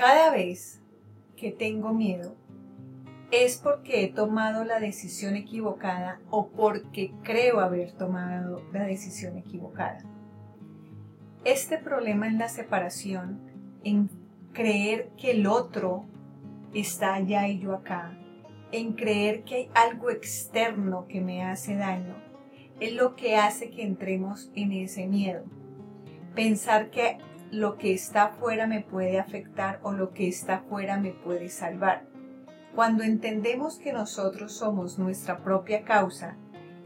Cada vez que tengo miedo es porque he tomado la decisión equivocada o porque creo haber tomado la decisión equivocada. Este problema en la separación, en creer que el otro está allá y yo acá, en creer que hay algo externo que me hace daño, es lo que hace que entremos en ese miedo. Pensar que lo que está afuera me puede afectar o lo que está afuera me puede salvar. Cuando entendemos que nosotros somos nuestra propia causa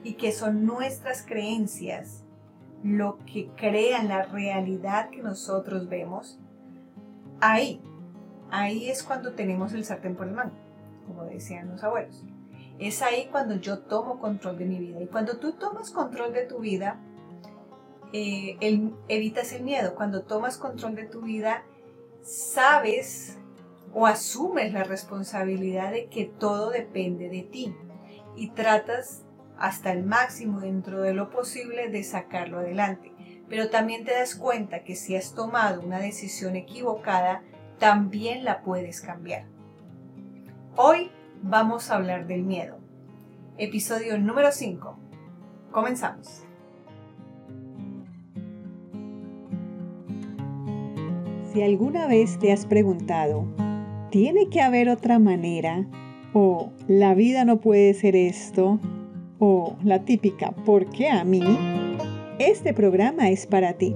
y que son nuestras creencias lo que crean la realidad que nosotros vemos, ahí, ahí es cuando tenemos el sartén por el mango, como decían los abuelos. Es ahí cuando yo tomo control de mi vida. Y cuando tú tomas control de tu vida, eh, evitas el miedo. Cuando tomas control de tu vida, sabes o asumes la responsabilidad de que todo depende de ti y tratas hasta el máximo dentro de lo posible de sacarlo adelante. Pero también te das cuenta que si has tomado una decisión equivocada, también la puedes cambiar. Hoy vamos a hablar del miedo. Episodio número 5. Comenzamos. Si alguna vez te has preguntado, ¿tiene que haber otra manera? ¿O la vida no puede ser esto? ¿O la típica ¿por qué a mí? Este programa es para ti.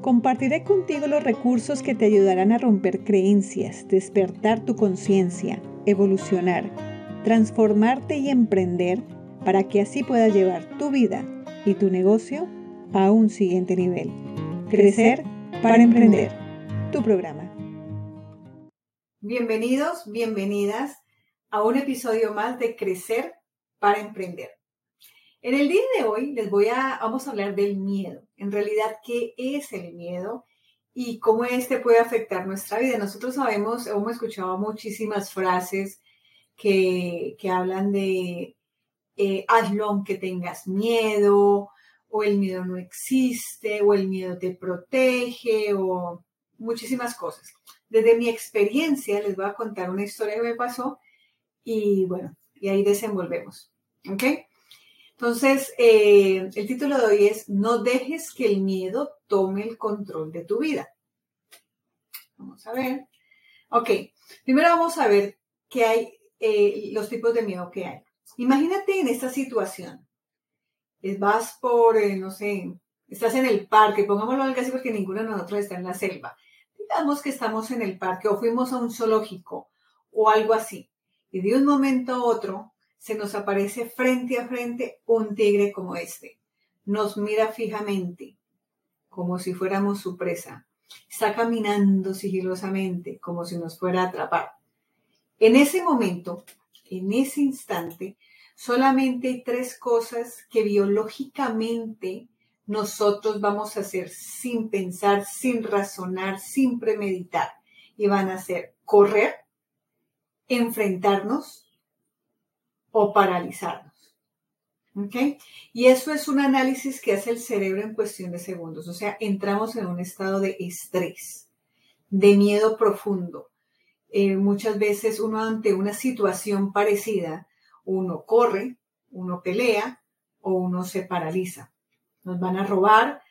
Compartiré contigo los recursos que te ayudarán a romper creencias, despertar tu conciencia, evolucionar, transformarte y emprender para que así puedas llevar tu vida y tu negocio a un siguiente nivel. Crecer para emprender tu programa. Bienvenidos, bienvenidas a un episodio más de Crecer para Emprender. En el día de hoy les voy a, vamos a hablar del miedo. En realidad, ¿qué es el miedo? Y cómo este puede afectar nuestra vida. Nosotros sabemos, hemos escuchado muchísimas frases que, hablan de eh, hazlo aunque tengas miedo, o el miedo no existe, o el miedo te protege, o muchísimas cosas. Desde mi experiencia les voy a contar una historia que me pasó y bueno, y ahí desenvolvemos. ¿Ok? Entonces, eh, el título de hoy es No dejes que el miedo tome el control de tu vida. Vamos a ver. Ok, primero vamos a ver qué hay, eh, los tipos de miedo que hay. Imagínate en esta situación. Vas por, eh, no sé, estás en el parque, pongámoslo algo así porque ninguno de nosotros está en la selva digamos que estamos en el parque o fuimos a un zoológico o algo así, y de un momento a otro se nos aparece frente a frente un tigre como este. Nos mira fijamente, como si fuéramos su presa. Está caminando sigilosamente, como si nos fuera a atrapar. En ese momento, en ese instante, solamente hay tres cosas que biológicamente nosotros vamos a hacer sin pensar, sin razonar, sin premeditar. Y van a ser correr, enfrentarnos o paralizarnos. ¿Ok? Y eso es un análisis que hace el cerebro en cuestión de segundos. O sea, entramos en un estado de estrés, de miedo profundo. Eh, muchas veces uno ante una situación parecida, uno corre, uno pelea o uno se paraliza nos van a robar.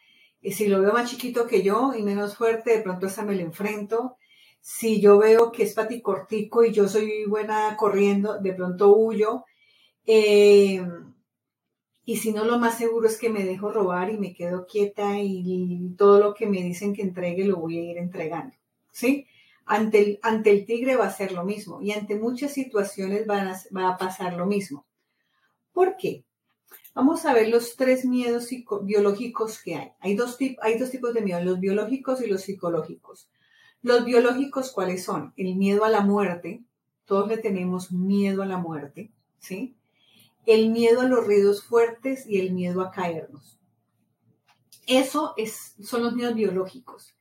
Y si lo veo más chiquito que yo y menos fuerte, de pronto esa me lo enfrento. Si yo veo que es paticortico y yo soy buena corriendo, de pronto huyo. Eh, y si no, lo más seguro es que me dejo robar y me quedo quieta y, todo lo que me dicen que entregue lo voy a ir entregando. ¿Sí? Ante el, ante el tigre va a ser lo mismo y ante muchas situaciones va a pasar lo mismo. ¿Por qué? Vamos a ver los tres miedos biológicos que hay. Hay dos, hay dos tipos de miedos, los biológicos y los psicológicos. Los biológicos, ¿cuáles son? El miedo a la muerte. Todos le tenemos miedo a la muerte, ¿sí? El miedo a los ruidos fuertes y el miedo a caernos. Eso es, son los miedos biológicos.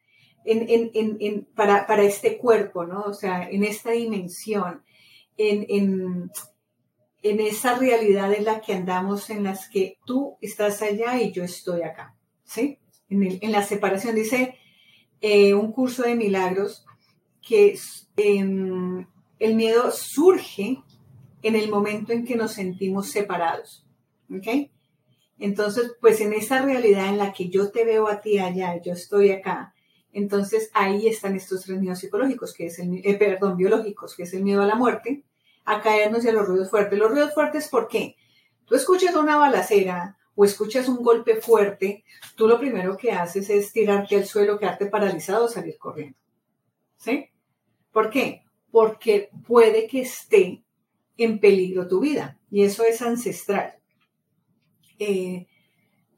para, para, este cuerpo, ¿no? O sea, en esta dimensión, en, en esa realidad en la que andamos, en las que tú estás allá y yo estoy acá, ¿sí? En, la separación dice eh, un curso de milagros que em, el miedo surge en el momento en que nos sentimos separados. ¿Ok? Entonces, pues en esa realidad en la que yo te veo a ti allá, yo estoy acá, entonces ahí están estos tres miedos psicológicos, que es el, eh, perdón, biológicos, que es el miedo a la muerte, a caernos a los ruidos fuertes. Los ruidos fuertes, ¿por qué? Tú escuchas una balacera o escuchas un golpe fuerte, tú lo primero que haces es tirarte al suelo, quedarte paralizado salir corriendo. ¿Sí? ¿Por qué? Porque puede que esté en peligro tu vida y eso es ancestral. Eh,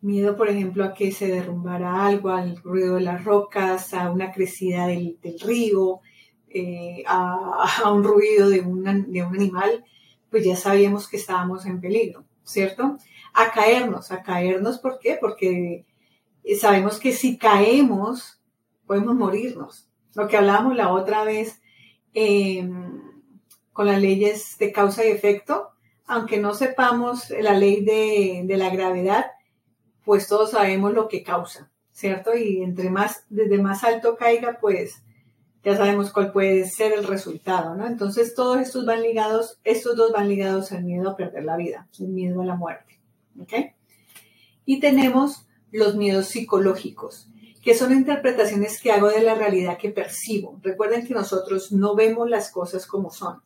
miedo, por ejemplo, a que se derrumbara algo, al ruido de las rocas, a una crecida del, río, eh, a, un ruido de, de un animal, pues ya sabíamos que estábamos en peligro, ¿cierto? A caernos, a caernos, ¿por qué? Porque sabemos que si caemos, podemos morirnos. Lo que hablábamos la otra vez em, con las leyes de causa y efecto, aunque no sepamos la ley de, la gravedad, pues todos sabemos lo que causa, ¿cierto? Y entre más, desde más alto caiga, pues ya sabemos cuál puede ser el resultado, ¿no? Entonces todos estos van ligados, estos dos van ligados al miedo a perder la vida, el miedo a la muerte, ¿ok? Y tenemos los miedos psicológicos, que son interpretaciones que hago de la realidad que percibo. Recuerden que nosotros no vemos las cosas como son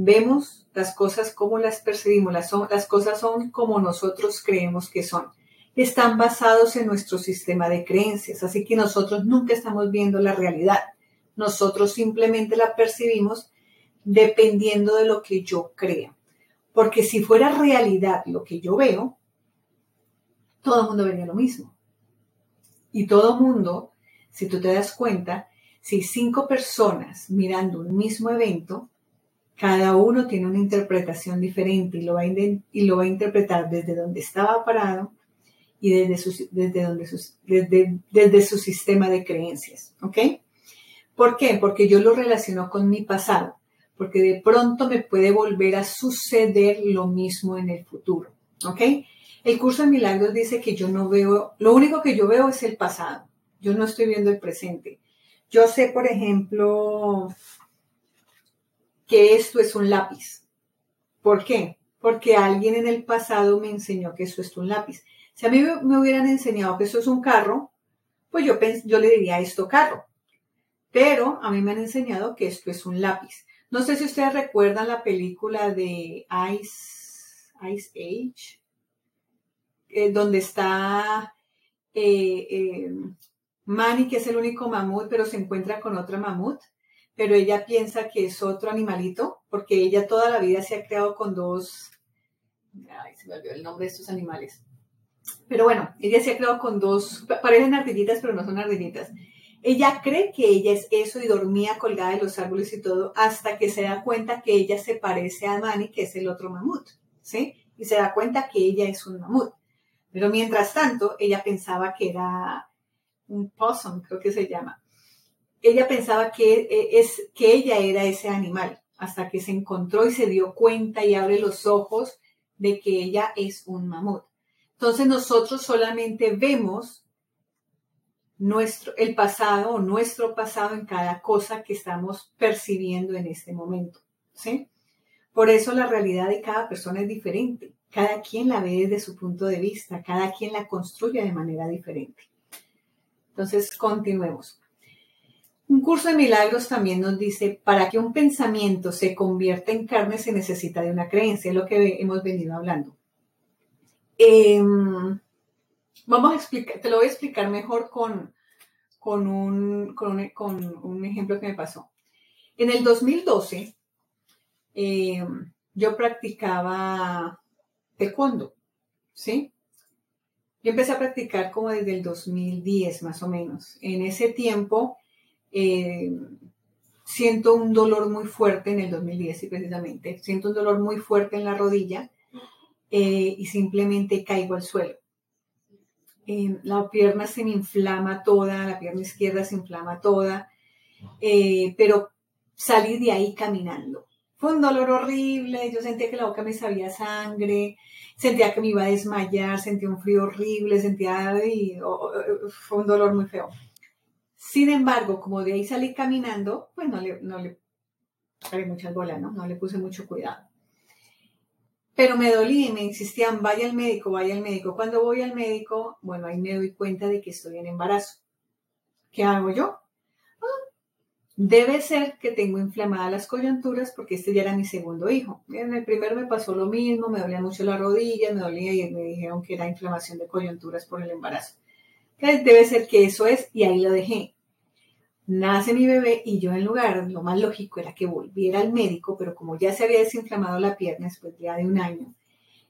vemos las cosas como las percibimos, las, las cosas son como nosotros creemos que son. Están basados en nuestro sistema de creencias, así que nosotros nunca estamos viendo la realidad. Nosotros simplemente la percibimos dependiendo de lo que yo crea. Porque si fuera realidad lo que yo veo, todo el mundo vería lo mismo. Y todo el mundo, si tú te das cuenta, si cinco personas mirando un mismo evento, cada uno tiene una interpretación diferente y lo va a, y lo va a interpretar desde donde estaba parado y desde su, desde, donde desde, desde su sistema de creencias. ¿Ok? ¿Por qué? Porque yo lo relaciono con mi pasado, porque de pronto me puede volver a suceder lo mismo en el futuro. ¿Ok? El curso de milagros dice que yo no veo, lo único que yo veo es el pasado. Yo no estoy viendo el presente. Yo sé, por ejemplo, que esto es un lápiz. ¿Por qué? Porque alguien en el pasado me enseñó que eso es un lápiz. Si a mí me hubieran enseñado que eso es un carro, pues yo, yo le diría esto carro. Pero a mí me han enseñado que esto es un lápiz. No sé si ustedes recuerdan la película de Ice, Age, eh, donde está eh, eh, Manny, que es el único mamut, pero se encuentra con otra mamut pero ella piensa que es otro animalito, porque ella toda la vida se ha creado con dos, ay, se me olvidó el nombre de estos animales. Pero bueno, ella se ha creado con dos, parecen ardillitas, pero no son ardillitas. Ella cree que ella es eso y dormía colgada de los árboles y todo, hasta que se da cuenta que ella se parece a Manny, que es el otro mamut, ¿sí? Y se da cuenta que ella es un mamut. Pero mientras tanto, ella pensaba que era un possum, creo que se llama ella pensaba que, eh, es, que ella era ese animal, hasta que se encontró y se dio cuenta y abre los ojos de que ella es un mamut. Entonces nosotros solamente vemos nuestro, el pasado o nuestro pasado en cada cosa que estamos percibiendo en este momento. ¿sí? Por eso la realidad de cada persona es diferente. Cada quien la ve desde su punto de vista, cada quien la construye de manera diferente. Entonces, continuemos. Un curso de milagros también nos dice, para que un pensamiento se convierta en carne se necesita de una creencia, es lo que hemos venido hablando. Em, vamos a explicar, te lo voy a explicar mejor con, con, un, con, un, ejemplo que me pasó. En el 2012, em, yo practicaba taekwondo, ¿sí? Yo empecé a practicar como desde el 2010 más o menos. En ese tiempo eh, siento un dolor muy fuerte en el 2010, precisamente. Siento un dolor muy fuerte en la rodilla eh, y simplemente caigo al suelo. Eh, la pierna se me inflama toda, la pierna izquierda se inflama toda, pero salí de ahí caminando. Fue un dolor horrible, yo sentía que la boca me sabía sangre, sentía que me iba a desmayar, sentía un frío horrible, sentía, y, fue un dolor muy feo Sin embargo, como de ahí salí caminando, pues no le, no le muchas bolas, ¿no? No le puse mucho cuidado. Pero me dolí y me insistían, vaya al médico, vaya al médico. Cuando voy al médico, bueno, ahí me doy cuenta de que estoy en embarazo. ¿Qué hago yo? Ah, debe ser que tengo inflamadas las coyunturas porque este ya era mi segundo hijo. En el primero me pasó lo mismo, me dolía mucho la rodilla, me dolía y me dijeron que era inflamación de coyunturas por el embarazo. Debe ser que eso es y ahí lo dejé nace mi bebé y yo en lugar, lo más lógico era que volviera al médico, pero como ya se había desinflamado la pierna después ya de un año,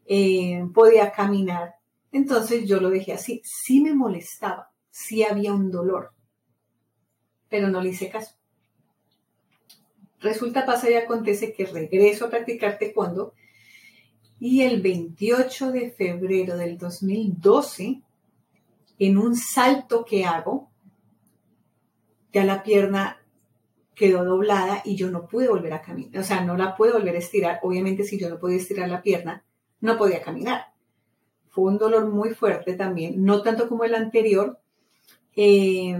eh, podía caminar. Entonces yo lo dejé así. Sí me molestaba, sí había un dolor, pero no le hice caso. Resulta, pasa y acontece que regreso a practicar taekwondo y el 28 de febrero del 2012, en un salto que hago, ya la pierna quedó doblada y yo no pude volver a caminar. O sea, no la pude volver a estirar. Obviamente, si yo no podía estirar la pierna, no podía caminar. Fue un dolor muy fuerte también, no tanto como el anterior, eh,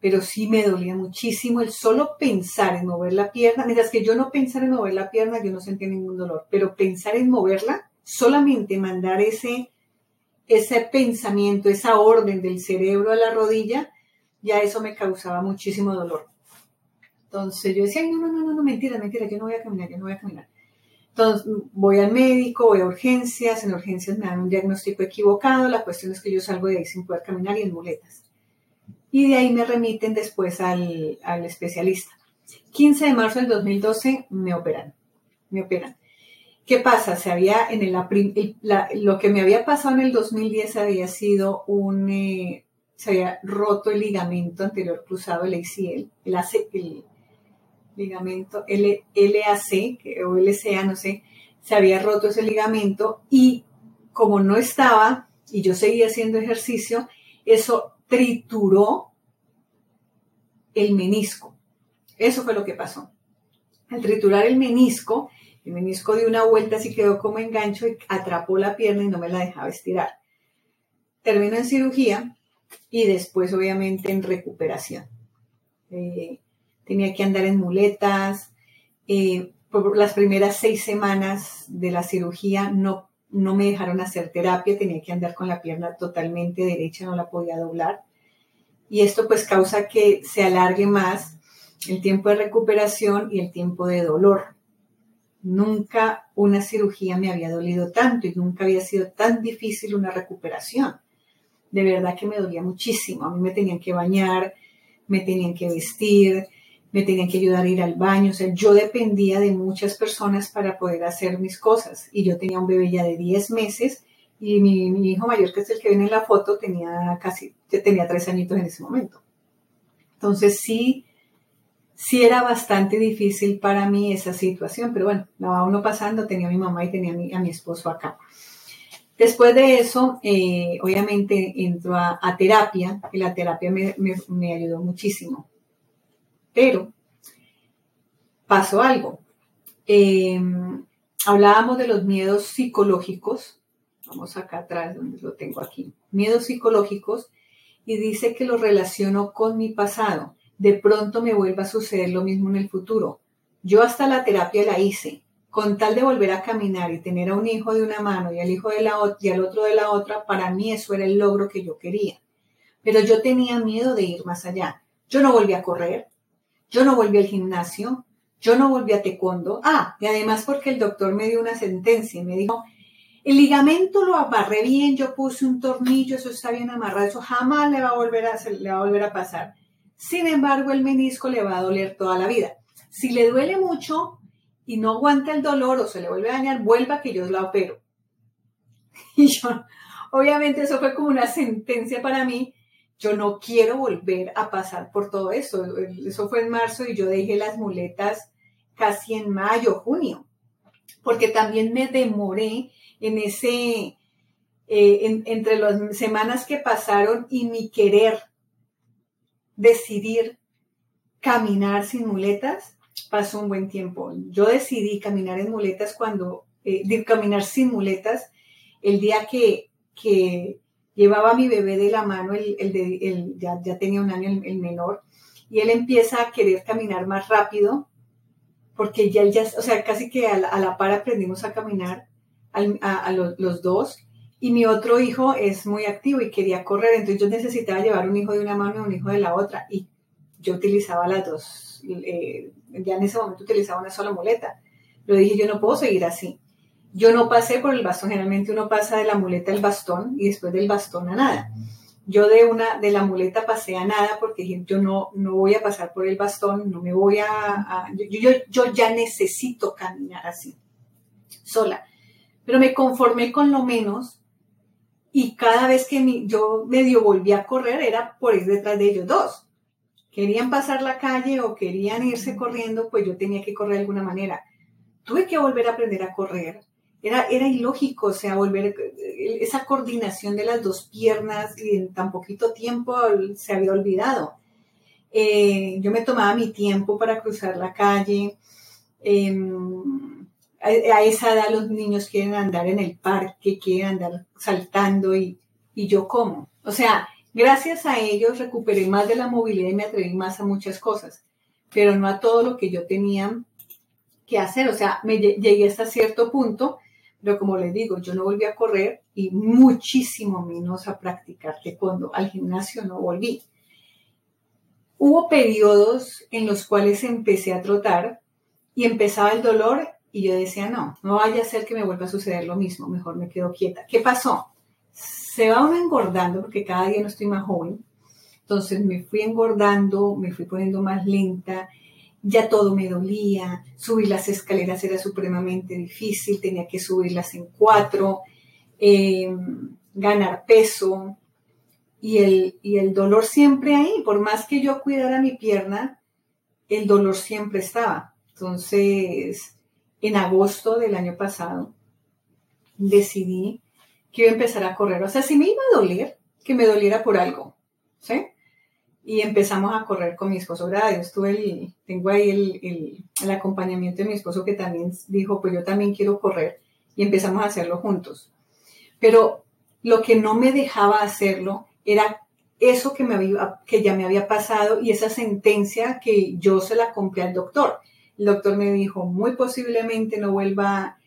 pero sí me dolía muchísimo el solo pensar en mover la pierna. Mientras que yo no pensara en mover la pierna, yo no sentía ningún dolor, pero pensar en moverla, solamente mandar ese, ese pensamiento, esa orden del cerebro a la rodilla, ya eso me causaba muchísimo dolor. Entonces yo decía, no, no, no, no, mentira, mentira, yo no voy a caminar, yo no voy a caminar. Entonces voy al médico, voy a urgencias, en urgencias me dan un diagnóstico equivocado, la cuestión es que yo salgo de ahí sin poder caminar y en muletas. Y de ahí me remiten después al, al especialista. 15 de marzo del 2012 me operan, me operan. ¿Qué pasa? Se había en el, lo que me había pasado en el 2010 había sido un, eh, se había roto el ligamento anterior cruzado, el ACL, el, AC, el ligamento L, LAC o LCA, no sé, se había roto ese ligamento y como no estaba y yo seguía haciendo ejercicio, eso trituró el menisco. Eso fue lo que pasó. Al triturar el menisco, el menisco dio una vuelta, así quedó como engancho y atrapó la pierna y no me la dejaba estirar. Termino en cirugía y después obviamente en recuperación. Eh, tenía que andar en muletas. Eh, por las primeras seis semanas de la cirugía no, no me dejaron hacer terapia, tenía que andar con la pierna totalmente derecha, no la podía doblar. Y esto pues causa que se alargue más el tiempo de recuperación y el tiempo de dolor. Nunca una cirugía me había dolido tanto y nunca había sido tan difícil una recuperación de verdad que me dolía muchísimo. A mí me tenían que bañar, me tenían que vestir, me tenían que ayudar a ir al baño. O sea, yo dependía de muchas personas para poder hacer mis cosas. Y yo tenía un bebé ya de 10 meses y mi, hijo mayor, que es el que viene en la foto, tenía casi, tenía tres añitos en ese momento. Entonces sí, sí era bastante difícil para mí esa situación, pero bueno, la va uno pasando, tenía a mi mamá y tenía a mi, a mi esposo acá. Después de eso, eh, obviamente entro a, terapia y la terapia me, ayudó muchísimo. Pero pasó algo. Em, hablábamos de los miedos psicológicos. Vamos acá atrás, donde lo tengo aquí. Miedos psicológicos. Y dice que lo relaciono con mi pasado. De pronto me vuelva a suceder lo mismo en el futuro. Yo hasta la terapia la hice con tal de volver a caminar y tener a un hijo de una mano y al hijo de la y al otro de la otra, para mí eso era el logro que yo quería. Pero yo tenía miedo de ir más allá. Yo no volví a correr, yo no volví al gimnasio, yo no volví a taekwondo. Ah, y además porque el doctor me dio una sentencia y me dijo, el ligamento lo amarré bien, yo puse un tornillo, eso está bien amarrado, eso jamás le va a volver a, le va a, volver a pasar. Sin embargo, el menisco le va a doler toda la vida. Si le duele mucho, y no aguanta el dolor o se le vuelve a dañar, vuelva que yo la opero. Y yo, obviamente eso fue como una sentencia para mí. Yo no quiero volver a pasar por todo eso. Eso fue en marzo y yo dejé las muletas casi en mayo, junio, porque también me demoré en ese, eh, entre las semanas que pasaron y mi querer decidir caminar sin muletas, pasó un buen tiempo. Yo decidí caminar en muletas cuando, eh, caminar sin muletas, el día que, que llevaba a mi bebé de la mano, el, el, ya, ya, tenía un año el, menor, y él empieza a querer caminar más rápido, porque ya, ya o sea, casi que a la, par aprendimos a caminar a, los, dos, y mi otro hijo es muy activo y quería correr, entonces yo necesitaba llevar un hijo de una mano y un hijo de la otra, y yo utilizaba las dos, eh, ya en ese momento utilizaba una sola muleta. Lo dije, yo no puedo seguir así. Yo no pasé por el bastón, generalmente uno pasa de la muleta al bastón y después del bastón a nada. Yo de una de la muleta pasé a nada porque yo no, no voy a pasar por el bastón, no me voy a... yo, yo, ya necesito caminar así, sola. Pero me conformé con lo menos y cada vez que yo medio volví a correr era por ir detrás de ellos dos. Querían pasar la calle o querían irse corriendo, pues yo tenía que correr de alguna manera. Tuve que volver a aprender a correr era, era ilógico, o sea, volver, esa coordinación de las dos piernas y en tan poquito tiempo se había olvidado. Eh, yo me tomaba mi tiempo para cruzar la calle. Em, a, esa edad los niños quieren andar en el parque, quieren andar saltando y, y yo como. O sea, gracias a ellos recuperé más de la movilidad y me atreví más a muchas cosas, pero no a todo lo que yo tenía que hacer. O sea, me llegué hasta cierto punto pero como les digo, yo no volví a correr y muchísimo menos a practicar cuando Al gimnasio no volví. Hubo periodos en los cuales empecé a trotar y empezaba el dolor y yo decía, no, no vaya a ser que me vuelva a suceder lo mismo, mejor me quedo quieta. ¿Qué pasó? Se va uno engordando porque cada día no estoy más joven. Entonces me fui engordando, me fui poniendo más lenta, ya todo me dolía, subir las escaleras era supremamente difícil, tenía que subirlas en cuatro, em, ganar peso y el, y el dolor siempre ahí, por más que yo cuidara mi pierna, el dolor siempre estaba. Entonces, en agosto del año pasado, decidí que iba a empezar a correr. O sea, si me iba a doler, que me doliera por algo, ¿sí? y empezamos a correr con mi esposo. Gracias, tuve el, tengo ahí el, el, acompañamiento de mi esposo que también dijo, pues yo también quiero correr y empezamos a hacerlo juntos. Pero lo que no me dejaba hacerlo era eso que, me había, que ya me había pasado y esa sentencia que yo se la compré al doctor. El doctor me dijo, muy posiblemente no vuelva,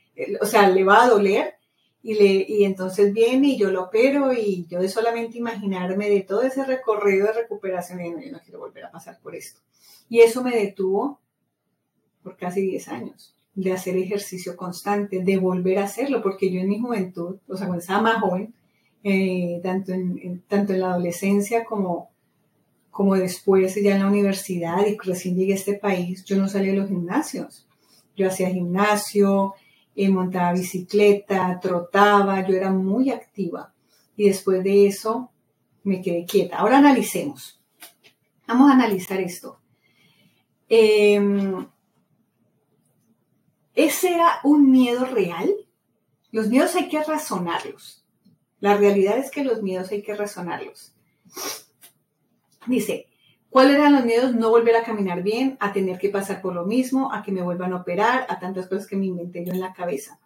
o sea, le va a doler, y, le, y entonces viene y yo lo opero y yo de solamente imaginarme de todo ese recorrido de recuperación, y no, yo no quiero volver a pasar por esto. Y eso me detuvo por casi 10 años de hacer ejercicio constante, de volver a hacerlo, porque yo en mi juventud, o sea, cuando estaba más joven, eh, tanto, en, tanto en la adolescencia como, como después ya en la universidad y recién llegué a este país, yo no salía de los gimnasios. Yo hacía gimnasio, eh, montaba bicicleta, trotaba, yo era muy activa. Y después de eso me quedé quieta. Ahora analicemos. Vamos a analizar esto. Em, ¿Ese era un miedo real? Los miedos hay que razonarlos. La realidad es que los miedos hay que razonarlos. Dice, ¿Cuáles eran los miedos? No volver a caminar bien, a tener que pasar por lo mismo, a que me vuelvan a operar, a tantas cosas que me inventé yo en la cabeza.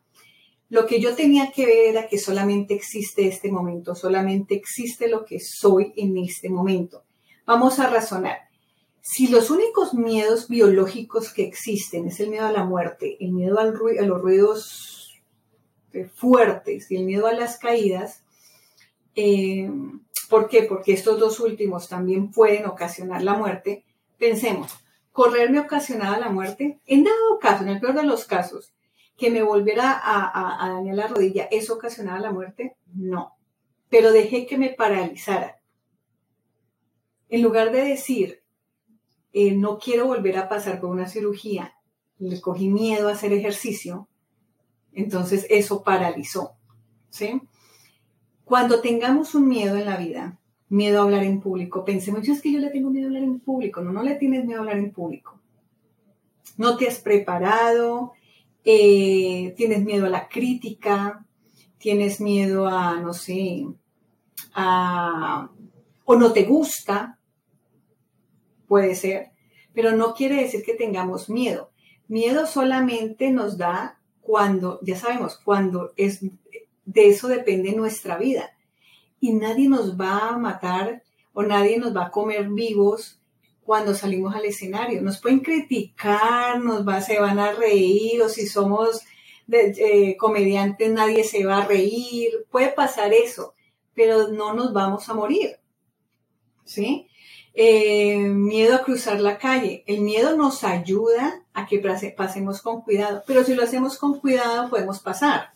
Lo que yo tenía que ver era que solamente existe este momento, solamente existe lo que soy en este momento. Vamos a razonar. Si los únicos miedos biológicos que existen es el miedo a la muerte, el miedo al a los ruidos fuertes y el miedo a las caídas, eh, ¿Por qué? Porque estos dos últimos también pueden ocasionar la muerte. Pensemos, ¿correr me ocasionaba la muerte? En dado caso, en el peor de los casos, que me volviera a, dañar la rodilla, ¿eso ocasionaba la muerte? No. Pero dejé que me paralizara. En lugar de decir, eh, no quiero volver a pasar por una cirugía, le cogí miedo a hacer ejercicio, entonces eso paralizó. ¿sí? Cuando tengamos un miedo en la vida, miedo a hablar en público, pensemos, yo es que yo le tengo miedo a hablar en público. No, no le tienes miedo a hablar en público. No te has preparado, eh, tienes miedo a la crítica, tienes miedo a, no sé, a, o no te gusta, puede ser, pero no quiere decir que tengamos miedo. Miedo solamente nos da cuando, ya sabemos, cuando es de eso depende nuestra vida. Y nadie nos va a matar o nadie nos va a comer vivos cuando salimos al escenario. Nos pueden criticar, nos va, se van a reír, o si somos eh, comediantes nadie se va a reír, puede pasar eso, pero no nos vamos a morir. ¿Sí? Eh, miedo a cruzar la calle. El miedo nos ayuda a que pasemos con cuidado, pero si lo hacemos con cuidado podemos pasar.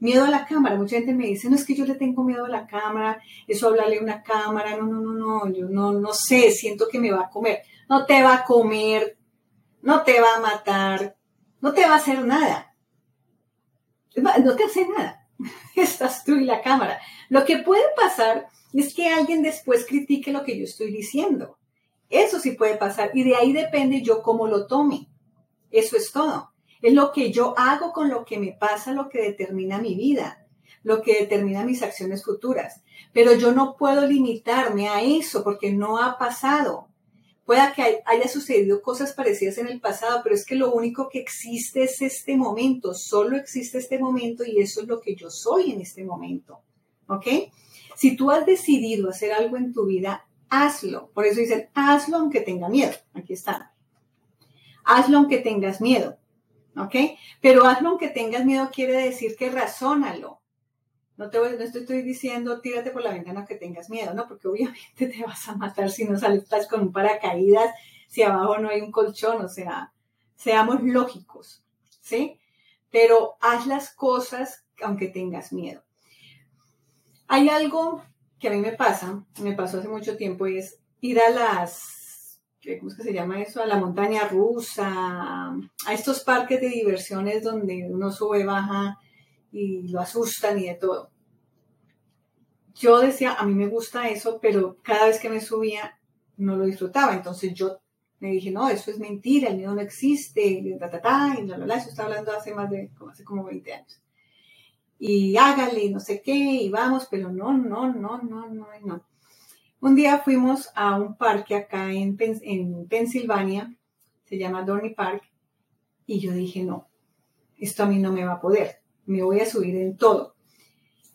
Miedo a la cámara. Mucha gente me dice, no es que yo le tengo miedo a la cámara, eso hablarle a una cámara, no, no, no, no, yo no, no sé, siento que me va a comer. No te va a comer, no te va a matar, no te va a hacer nada. No te hace nada. Estás tú y la cámara. Lo que puede pasar es que alguien después critique lo que yo estoy diciendo. Eso sí puede pasar y de ahí depende yo cómo lo tome. Eso es todo. Es lo que yo hago con lo que me pasa, lo que determina mi vida, lo que determina mis acciones futuras. Pero yo no puedo limitarme a eso porque no ha pasado. Pueda que haya sucedido cosas parecidas en el pasado, pero es que lo único que existe es este momento, solo existe este momento y eso es lo que yo soy en este momento. ¿Ok? Si tú has decidido hacer algo en tu vida, hazlo. Por eso dicen, hazlo aunque tenga miedo. Aquí está. Hazlo aunque tengas miedo. ¿Ok? Pero hazlo aunque tengas miedo quiere decir que razónalo. No te, no estoy diciendo tírate por la ventana que tengas miedo, ¿no? Porque obviamente te vas a matar si no sales con un paracaídas, si abajo no hay un colchón, o sea, seamos lógicos, ¿sí? Pero haz las cosas aunque tengas miedo. Hay algo que a mí me pasa, me pasó hace mucho tiempo, y es ir a las ¿cómo es que se llama eso? A la montaña rusa, a estos parques de diversiones donde uno sube, baja y lo asustan y de todo. Yo decía, a mí me gusta eso, pero cada vez que me subía no lo disfrutaba. Entonces yo me dije, no, eso es mentira, el miedo no existe, y ta, ta, ta, y la, la, eso está hablando hace más de, hace como 20 años. Y hágale, no sé qué, y vamos, pero no, no, no, no, no, no. Un día fuimos a un parque acá en, en Pensilvania, se llama Dorney Park, y yo dije, no, esto a mí no me va a poder, me voy a subir en todo.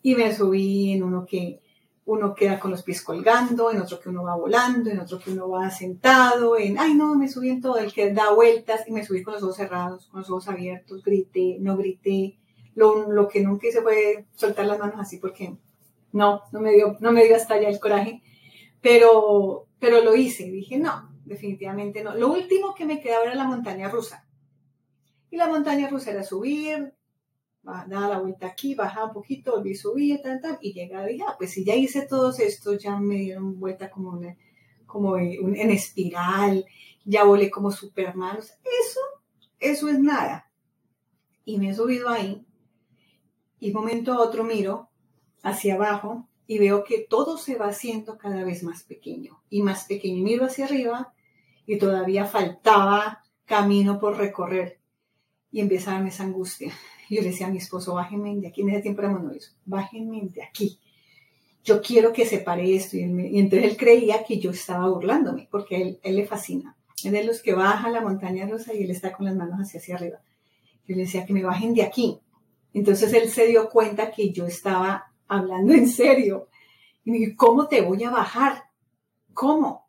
Y me subí en uno que uno queda con los pies colgando, en otro que uno va volando, en otro que uno va sentado, en, ay no, me subí en todo, el que da vueltas y me subí con los ojos cerrados, con los ojos abiertos, grité, no grité, lo, lo que nunca hice fue soltar las manos así porque no, no me dio, no me dio hasta allá el coraje pero, pero lo hice. Dije, no, definitivamente no. Lo último que me quedaba era la montaña rusa. Y la montaña rusa era subir, daba la vuelta aquí, bajaba un poquito, volví a subir, tal, tal, y llegaba y dije, ah, pues si ya hice todos estos, ya me dieron vuelta como, como en espiral, ya volé como Superman. Eso, eso es nada. Y me he subido ahí, y un momento a otro miro hacia abajo y veo que todo se va haciendo cada vez más pequeño y más pequeño. Miro hacia arriba y todavía faltaba camino por recorrer y empezaba esa angustia. Yo le decía a mi esposo, bájenme de aquí, en ese tiempo éramos eso, bájenme de aquí. Yo quiero que se pare esto. Y, entonces él creía que yo estaba burlándome, porque él, él, le fascina. Es de los que baja la montaña rusa y él está con las manos hacia, hacia arriba. Yo le decía que me bajen de aquí. Entonces él se dio cuenta que yo estaba hablando en serio. Y me ¿cómo te voy a bajar? ¿Cómo?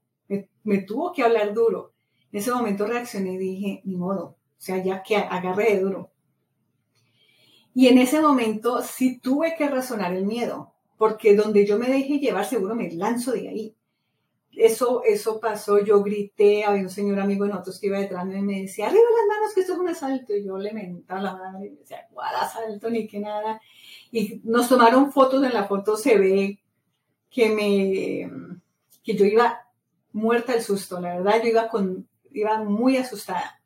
Me, tuvo que hablar duro. En ese momento reaccioné y dije, ni modo, o sea, ya que agarré de duro. Y en ese momento sí tuve que razonar el miedo, porque donde yo me dejé llevar, seguro me lanzo de ahí. Eso, eso pasó, yo grité, había un señor amigo de nosotros que iba detrás de mí y me decía, arriba las manos, que esto es un asalto. Y yo le mentaba la madre y decía, ¿cuál asalto? Ni que nada y nos tomaron fotos, en la foto se ve que me, que yo iba muerta del susto, la verdad, yo iba con, iba muy asustada.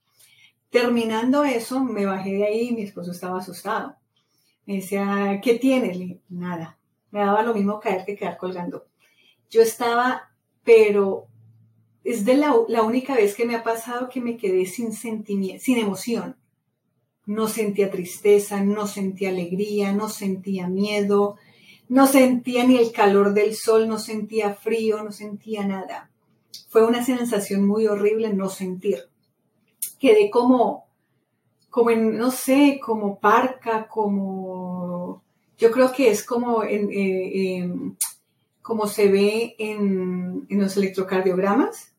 Terminando eso, me bajé de ahí y mi esposo estaba asustado. Me decía, ¿qué tienes? nada. Me daba lo mismo caer que quedar colgando. Yo estaba, pero es de la, la única vez que me ha pasado que me quedé sin sentimiento, sin emoción. No sentía tristeza, no sentía alegría, no sentía miedo, no sentía ni el calor del sol, no sentía frío, no sentía nada. Fue una sensación muy horrible no sentir. Quedé como, como en, no sé, como parca, como, yo creo que es como en, eh, como se ve en, los electrocardiogramas,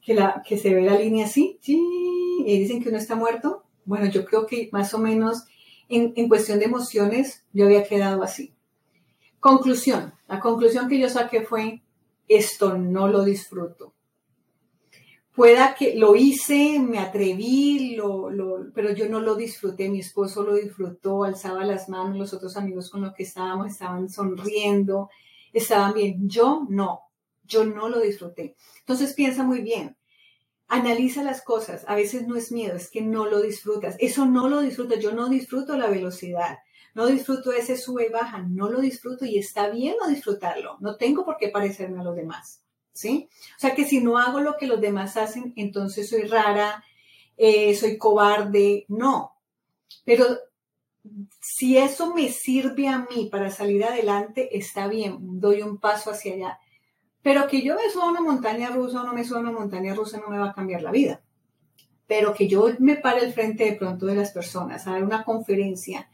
que, se ve la línea así, y dicen que uno está muerto. Bueno, yo creo que más o menos en, en cuestión de emociones yo había quedado así. Conclusión. La conclusión que yo saqué fue, esto no lo disfruto. Pueda que lo hice, me atreví, lo, pero yo no lo disfruté. Mi esposo lo disfrutó, alzaba las manos, los otros amigos con los que estábamos estaban sonriendo, estaban bien. Yo no, yo no lo disfruté. Entonces piensa muy bien, analiza las cosas. A veces no es miedo, es que no lo disfrutas. Eso no lo disfrutas. Yo no disfruto la velocidad. No disfruto ese sube y baja. No lo disfruto y está bien no disfrutarlo. No tengo por qué parecerme a los demás. ¿sí? O sea que si no hago lo que los demás hacen, entonces soy rara, eh, soy cobarde, no. Pero si eso me sirve a mí para salir adelante, está bien, doy un paso hacia allá. Pero que yo me suba a una montaña rusa o no me suba a una montaña rusa no me va a cambiar la vida. Pero que yo me pare al frente de pronto de las personas a dar una conferencia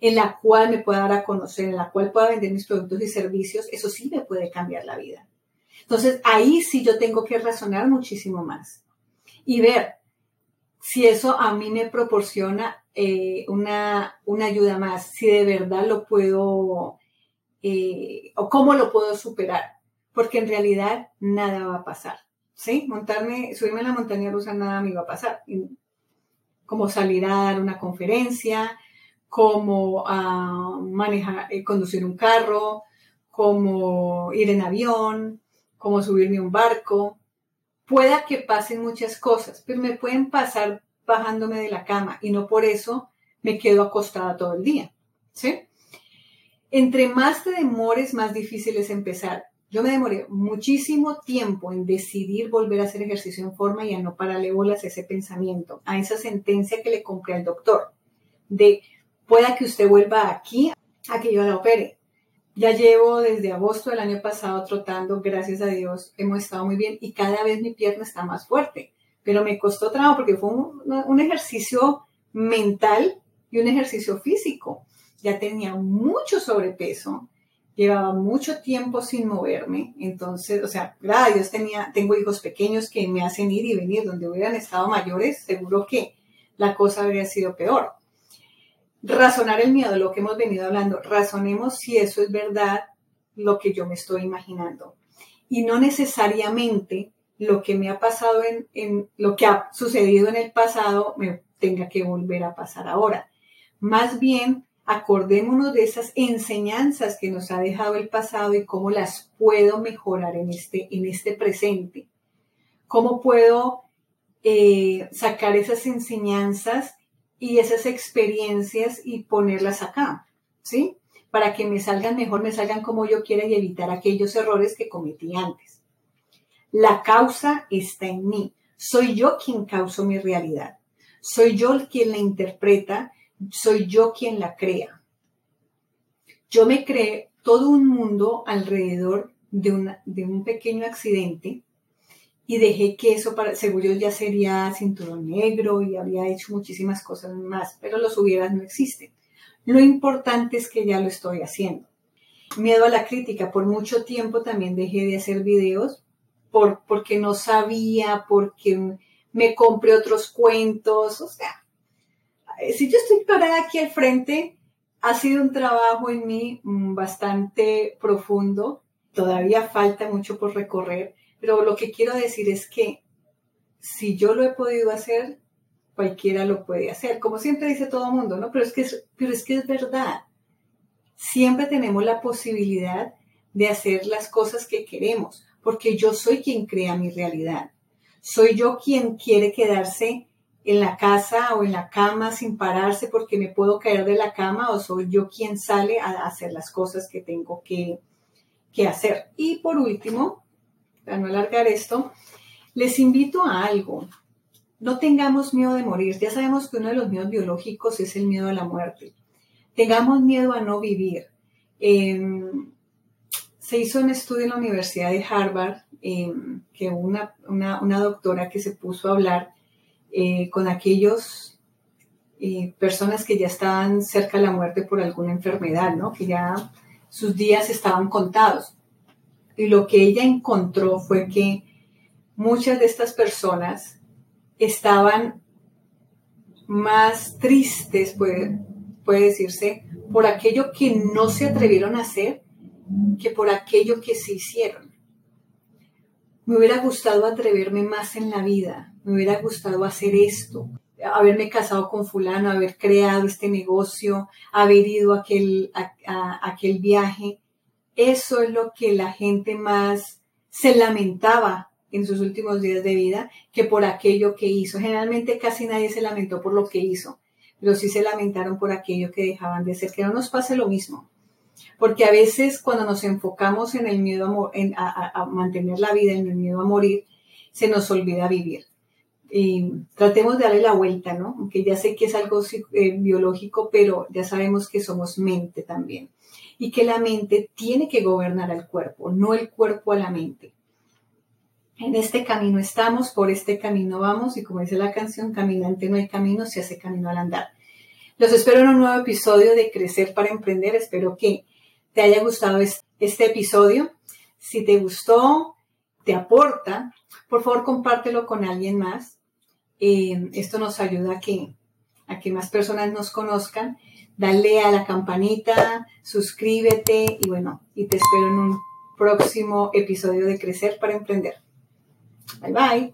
en la cual me pueda dar a conocer, en la cual pueda vender mis productos y servicios, eso sí me puede cambiar la vida. Entonces, ahí sí yo tengo que razonar muchísimo más y ver si eso a mí me proporciona eh, una, ayuda más, si de verdad lo puedo eh, o cómo lo puedo superar, porque en realidad nada va a pasar. ¿Sí? Montarme, subirme a la montaña rusa, nada me va a pasar. Como salir a dar una conferencia, como ah, manejar, eh, conducir un carro, como ir en avión, como subirme a un barco. Pueda que pasen muchas cosas, pero me pueden pasar bajándome de la cama y no por eso me quedo acostada todo el día. ¿Sí? Entre más te demores, más difícil es empezar. Yo me demoré muchísimo tiempo en decidir volver a hacer ejercicio en forma y a no pararle bolas a ese pensamiento, a esa sentencia que le compré al doctor, de pueda que usted vuelva aquí a que yo la opere. Ya llevo desde agosto del año pasado trotando, gracias a Dios, hemos estado muy bien y cada vez mi pierna está más fuerte, pero me costó trabajo porque fue un, ejercicio mental y un ejercicio físico. Ya tenía mucho sobrepeso, llevaba mucho tiempo sin moverme, entonces, o sea, gracias a Dios tenía, tengo hijos pequeños que me hacen ir y venir, donde hubieran estado mayores, seguro que la cosa habría sido peor razonar el miedo, lo que hemos venido hablando, razonemos si eso es verdad lo que yo me estoy imaginando. Y no necesariamente lo que me ha pasado en, lo que ha sucedido en el pasado me tenga que volver a pasar ahora. Más bien, acordémonos de esas enseñanzas que nos ha dejado el pasado y cómo las puedo mejorar en este, en este presente. Cómo puedo eh, sacar esas enseñanzas y esas experiencias y ponerlas acá, ¿sí? Para que me salgan mejor, me salgan como yo quiera y evitar aquellos errores que cometí antes. La causa está en mí. Soy yo quien causo mi realidad. Soy yo quien la interpreta. Soy yo quien la crea. Yo me creé todo un mundo alrededor de, de un pequeño accidente y dejé que eso para, seguro ya sería cinturón negro y había hecho muchísimas cosas más, pero los hubieras no existen. Lo importante es que ya lo estoy haciendo. Miedo a la crítica. Por mucho tiempo también dejé de hacer videos por, porque no sabía, porque me compré otros cuentos. O sea, si yo estoy parada aquí al frente, ha sido un trabajo en mí mm, bastante profundo. Todavía falta mucho por recorrer pero lo que quiero decir es que si yo lo he podido hacer, cualquiera lo puede hacer, como siempre dice todo el mundo, ¿no? Pero es, que es, pero es que es verdad. Siempre tenemos la posibilidad de hacer las cosas que queremos, porque yo soy quien crea mi realidad. Soy yo quien quiere quedarse en la casa o en la cama sin pararse porque me puedo caer de la cama o soy yo quien sale a hacer las cosas que tengo que, que hacer. Y por último, para no alargar esto, les invito a algo. No tengamos miedo de morir. Ya sabemos que uno de los miedos biológicos es el miedo a la muerte. Tengamos miedo a no vivir. Em, se hizo un estudio en la Universidad de Harvard em, que una, una, doctora que se puso a hablar eh, con aquellos eh, personas que ya estaban cerca de la muerte por alguna enfermedad, ¿no? que ya sus días estaban contados. Y lo que ella encontró fue que muchas de estas personas estaban más tristes, puede, puede decirse, por aquello que no se atrevieron a hacer que por aquello que se hicieron. Me hubiera gustado atreverme más en la vida, me hubiera gustado hacer esto, haberme casado con fulano, haber creado este negocio, haber ido a aquel, a aquel viaje. Eso es lo que la gente más se lamentaba en sus últimos días de vida que por aquello que hizo. Generalmente casi nadie se lamentó por lo que hizo, pero sí se lamentaron por aquello que dejaban de hacer. Que no nos pase lo mismo. Porque a veces cuando nos enfocamos en el miedo a, mantener la vida, en el miedo a morir, se nos olvida vivir. Y tratemos de darle la vuelta, ¿no? Aunque ya sé que es algo eh, biológico, pero ya sabemos que somos mente también. Y que la mente tiene que gobernar al cuerpo, no el cuerpo a la mente. En este camino estamos, por este camino vamos, y como dice la canción, caminante no hay camino, se hace camino al andar. Los espero en un nuevo episodio de Crecer para Emprender. Espero que te haya gustado este episodio. Si te gustó, te aporta, por favor compártelo con alguien más. Eh, esto nos ayuda a que, a que más personas nos conozcan. Dale a la campanita, suscríbete y bueno, y te espero en un próximo episodio de Crecer para Emprender. Bye bye.